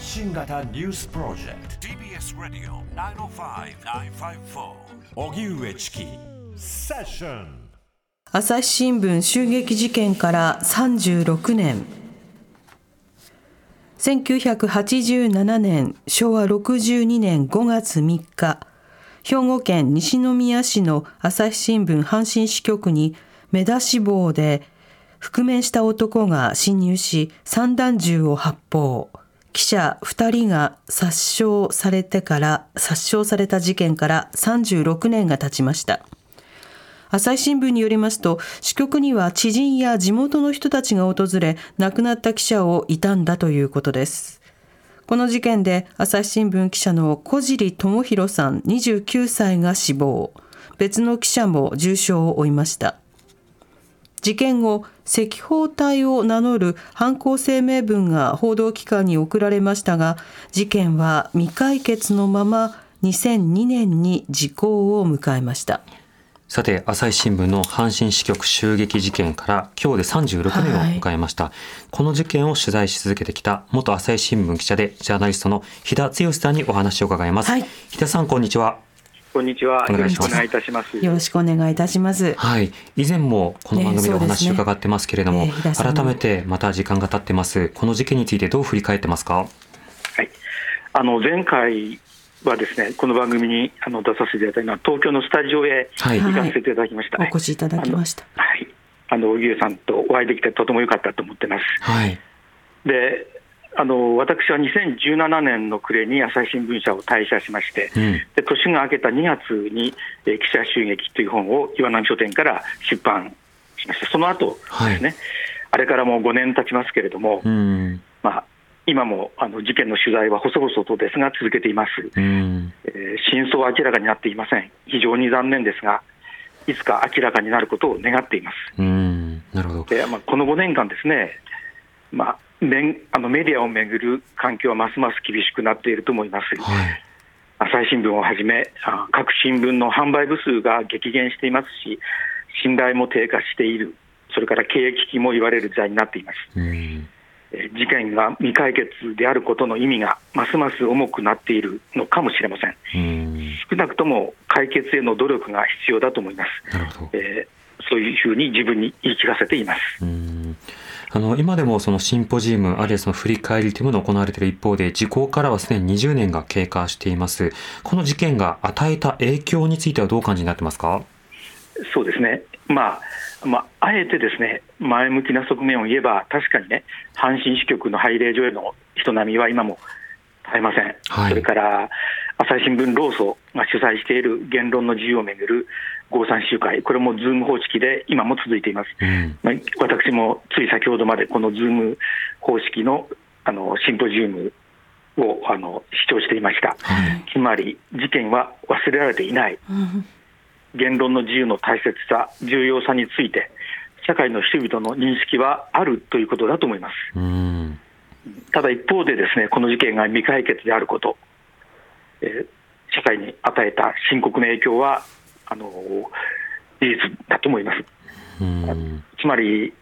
発信型ニュースプロジェクト。TBS ラディオ905-954おぎゅうえちきセッション朝日新聞襲撃事件から36年。1987年昭和62年5月3日。兵庫県西宮市の朝日新聞阪神支局に目出し帽で覆面した男が侵入し散弾銃を発砲記者2人が殺傷されてから殺傷された事件から36年が経ちました。朝日新聞によりますと支局には知人や地元の人たちが訪れ亡くなった記者を悼んだということです。この事件で朝日新聞記者の小尻智弘さん29歳が死亡。別の記者も重傷を負いました。事件後、赤報隊を名乗る犯行声明文が報道機関に送られましたが、事件は未解決のまま2002年に時効を迎えました。さて、朝日新聞の阪神支局襲撃事件から今日で36年を迎えました、はい、この事件を取材し続けてきた元朝日新聞記者でジャーナリストの日田剛さんにお話を伺います。はい、日田さん、こんにちは。こんにちは。よろしくお願いいたします。よろしくお願いいたします。はい。以前もこの番組でお話を伺ってますけれども、ねね、改めてまた時間が経ってます。この事件についてどう振り返ってますか？はい。あの前回はですね、この番組にあの出させていただいたのは東京のスタジオへ行かせていただきました、はい、お越しいただきました。はい。あの荻上さんとお会いできてとても良かったと思ってます。はい。で。あの私は2017年の暮れに朝日新聞社を退社しまして、うん、で年が明けた2月に、えー、記者襲撃という本を岩波書店から出版しました、その後ですね、はい、あれからもう5年経ちますけれども、うん、まあ、今もあの事件の取材は細々とですが続けています、うん、えー、真相は明らかになっていません、非常に残念ですが、いつか明らかになることを願っています。うん。なるほど。でまあ、この5年間ですね、まああのメディアをめぐる環境はますます厳しくなっていると思います。はい、朝日新聞をはじめ、各新聞の販売部数が激減していますし、信頼も低下している、それから経営危機も言われる時代になっています。事件が未解決であることの意味がますます重くなっているのかもしれません。少なくとも解決への努力が必要だと思います。えー、そういうふうに自分に言い聞かせています。あの、今でもそのシンポジウム、あるいはその振り返りというものが行われている一方で、時効からはすでに20年が経過しています。この事件が与えた影響についてはどう感じになってますか？そうですね。まあ、まあ、あえてですね、前向きな側面を言えば、確かにね、阪神支局の拝礼所への人並みは今も絶えません。はい、それから、朝日新聞労組が主催している言論の自由をめぐる5・3集会、これもズーム方式で今も続いています。うん、まあ、私もつい先ほどまでこのズーム方式のあのシンポジウムをあの視聴していました、はい、つまり事件は忘れられていない、うん、言論の自由の大切さ、重要さについて、社会の人々の認識はあるということだと思います。うん、ただ一方で、ですねこの事件が未解決であること、えー、社会に与えた深刻な影響はあの事実だと思います。つまり、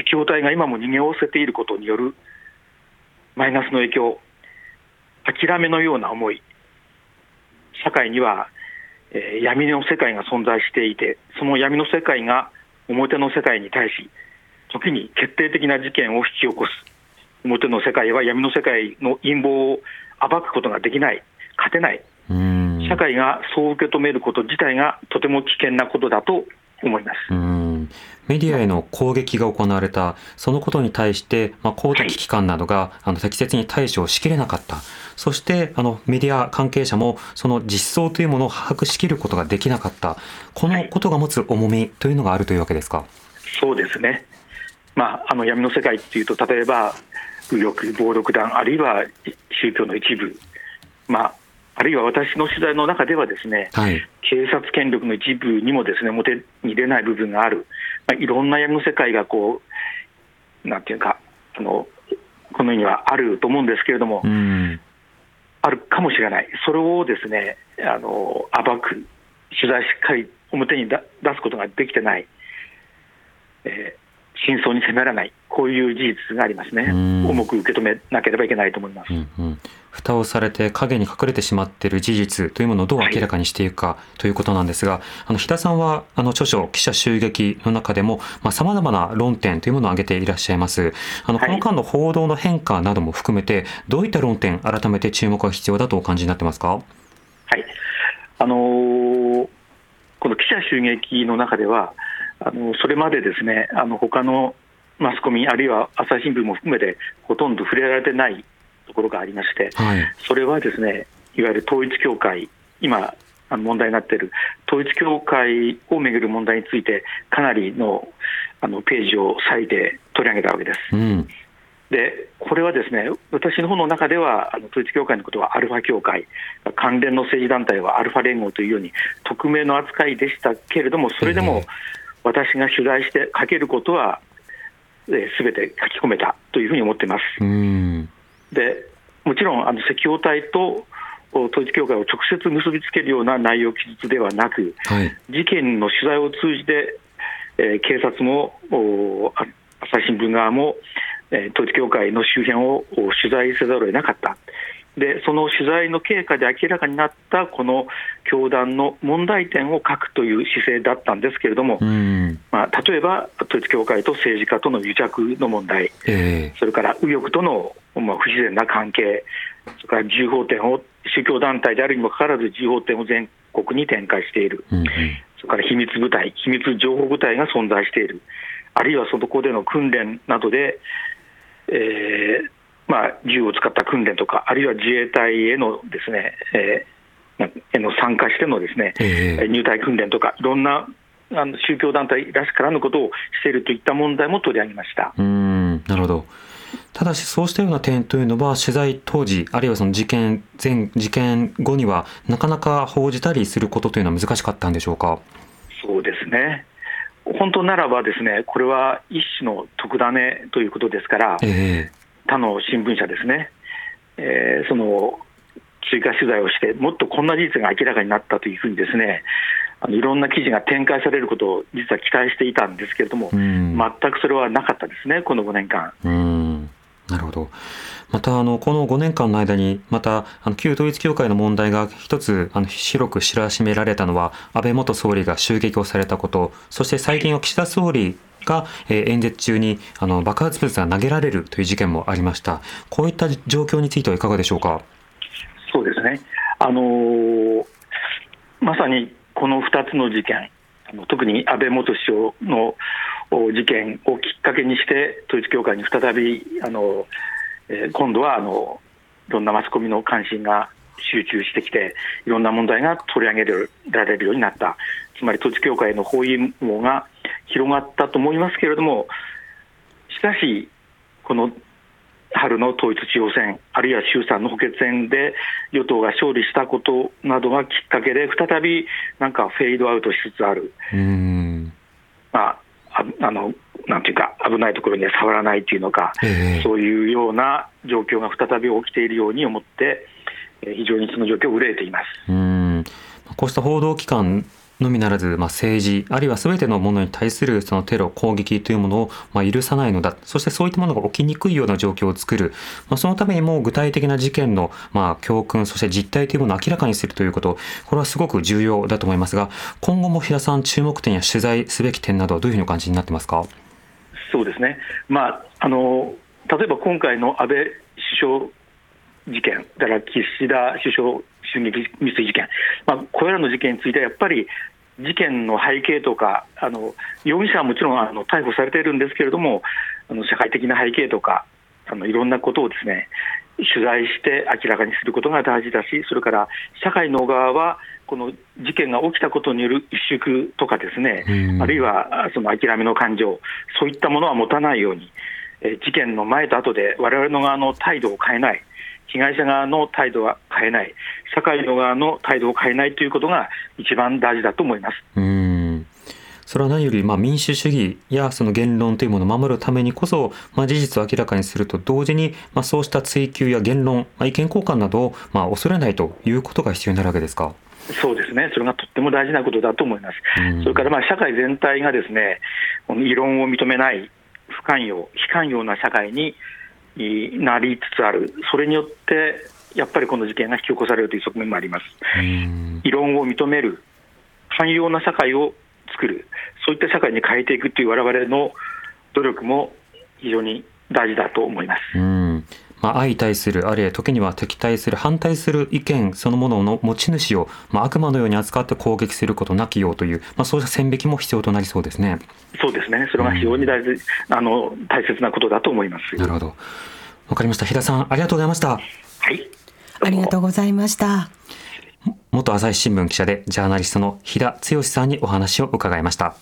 赤報隊が今も逃げおせていることによるマイナスの影響、諦めのような思い、社会には、えー、闇の世界が存在していて、その闇の世界が表の世界に対し、時に決定的な事件を引き起こす。表の世界は闇の世界の陰謀を暴くことができない、勝てない。社会がそう受け止めること自体がとても危険なことだと思います。メディアへの攻撃が行われた、そのことに対して、まあ、公的機関などが、あの適切に対処しきれなかった、そしてあのメディア関係者もその実相というものを把握しきることができなかった、このことが持つ重みというのがあるというわけですか？そうですね、まあ、あの闇の世界っていうと、例えば右翼、暴力団、あるいは宗教の一部、まあ、あるいは私の取材の中では、ですね、はい、警察権力の一部にもですね表に出ない部分がある、まあ、いろんな闇の世界がこう、なんていうか、あのこの世にはあると思うんですけれども、うん、あるかもしれない、それをですねあの暴く、取材しっかり表に出すことができてない、えー、真相に迫らない、こういう事実がありますね、重く受け止めなければいけないと思います。うんうん蓋をされて影に隠れてしまっている事実というものをどう明らかにしていくかということなんですが、はい、あの、日田さんは、あの、著書、記者襲撃の中でも、まあ、様々な論点というものを挙げていらっしゃいます。あの、この間の報道の変化なども含めて、どういった論点、改めて注目が必要だとお感じになってますか？はい。あのー、この記者襲撃の中では、あのそれまでですね、あの他のマスコミ、あるいは朝日新聞も含めて、ほとんど触れられてないところがありまして、はい、それはですね、いわゆる統一教会、今、問題になっている統一教会をめぐる問題について、かなりのあのページを割いて取り上げたわけです。うん。でこれはですね私の方の中ではあの統一教会のことはアルファ教会関連の政治団体はアルファ連合というように匿名の扱いでしたけれどもそれでも私が取材して書けることはすべ、えー、て書き込めたというふうに思っています。でもちろんあの赤報隊と統一教会を直接結びつけるような内容記述ではなく、はい、事件の取材を通じて、えー、警察も朝日新聞側も、えー、統一教会の周辺を取材せざるを得なかった。でその取材の経過で明らかになったこの教団の問題点を書くという姿勢だったんですけれども、まあ、例えば統一教会と政治家との癒着の問題、えー、それから右翼との、まあ、不自然な関係、それから銃砲店を宗教団体であるにもかかわらず銃砲店を全国に展開している、うん、それから秘密部隊、秘密情報部隊が存在している、あるいはそこでの訓練などで、えーまあ、銃を使った訓練とか、あるいは自衛隊へのですね、えー、への参加してのですね、えー、入隊訓練とか、いろんなあの宗教団体らしからぬことをしているといった問題も取り上げましたうんなるほど。ただし、そうしたような点というのは、取材当時、あるいはその事件前、事件後には、なかなか報じたりすることというのは難しかったんでしょうか？そうですね。本当ならばですね、これは一種の特ダネということですから、え他の新聞社ですね、えー、その追加取材をして、もっとこんな事実が明らかになったというふうにですね、あのいろんな記事が展開されることを実は期待していたんですけれども、全くそれはなかったですね、この5年間。うんなるほど。また、あの、この5年間の間に、また、あの、旧統一教会の問題が一つ、あの、広く知らしめられたのは、安倍元総理が襲撃をされたこと、そして最近は岸田総理が、えー、演説中にあの爆発物が投げられるという事件もありました。こういった状況についてはいかがでしょうか？そうですね。あのー、まさにこの2つの事件、特に安倍元首相の事件をきっかけにして、統一教会に再び、あのえ、今度はあのいろんなマスコミの関心が集中してきて、いろんな問題が取り上げられるようになった、つまり統一教会の包囲網が広がったと思いますけれども、しかし、この春の統一地方選、あるいは衆参の補欠選で与党が勝利したことなどがきっかけで、再びなんかフェードアウトしつつある。まあああのなんていうか、危ないところには触らないというのか、えー、そういうような状況が再び起きているように思って、非常にその状況を憂えています。うん。こうした報道機関のみならず、まあ、政治、あるいはすべてのものに対するそのテロ、攻撃というものを、まあ、許さないのだ。そしてそういったものが起きにくいような状況を作る。まあ、そのためにも具体的な事件の、まあ、教訓、そして実態というものを明らかにするということ、これはすごく重要だと思いますが、今後も平さん、注目点や取材すべき点などどういうふうにお感じになってますか？そうですね。まあ、あの、例えば今回の安倍首相事件、だから岸田首相襲撃未遂事件、まあ、これらの事件についてはやっぱり事件の背景とか、あの容疑者はもちろんあの逮捕されているんですけれども、あの社会的な背景とか、あのいろんなことをですね取材して明らかにすることが大事だし、それから社会の側は、この事件が起きたことによる萎縮とかですね、あるいはその諦めの感情、そういったものは持たないように、え事件の前と後で我々の側の態度を変えない、被害者側の態度は変えない、社会の側の態度を変えないということが一番大事だと思います。うんそれは何より、まあ、民主主義やその言論というものを守るためにこそ、まあ、事実を明らかにすると同時に、まあ、そうした追及や言論、まあ、意見交換などを、まあ、恐れないということが必要になるわけですか？そうですね、それがとっても大事なことだと思います。それからまあ社会全体がですね、異論を認めない、不寛容、非寛容な社会になりつつある、それによってやっぱりこの事件が引き起こされるという側面もあります。異論を認める、寛容な社会を作る、そういった社会に変えていくという我々の努力も非常に大事だと思います。うんまあ、相対する、あるいは時には敵対する、反対する意見そのものの持ち主を、まあ、悪魔のように扱って攻撃することなきようという、まあ、そうした線引きも必要となりそうですね。そうですね、それが非常に大事、うん、あの大切なことだと思います。なるほど。わかりました。日田さん、ありがとうございました。はい。ありがとうございました。元朝日新聞記者でジャーナリストの日田剛さんにお話を伺いました。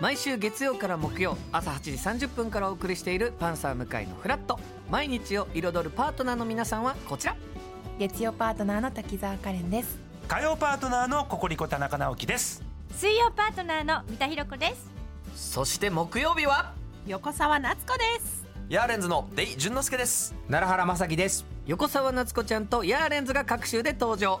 毎週月曜から木曜朝8時30分からお送りしている「パンサー向井のフラット」毎日を彩るパートナーの皆さんはこちら月曜パートナーの滝沢カレンです火曜パートナーのココリコ田中直樹です水曜パートナーの三田寛子ですそして木曜日は横澤夏子ですヤーレンズのデイ淳之介です奈良原雅樹です横澤夏子ちゃんとヤーレンズが各週で登場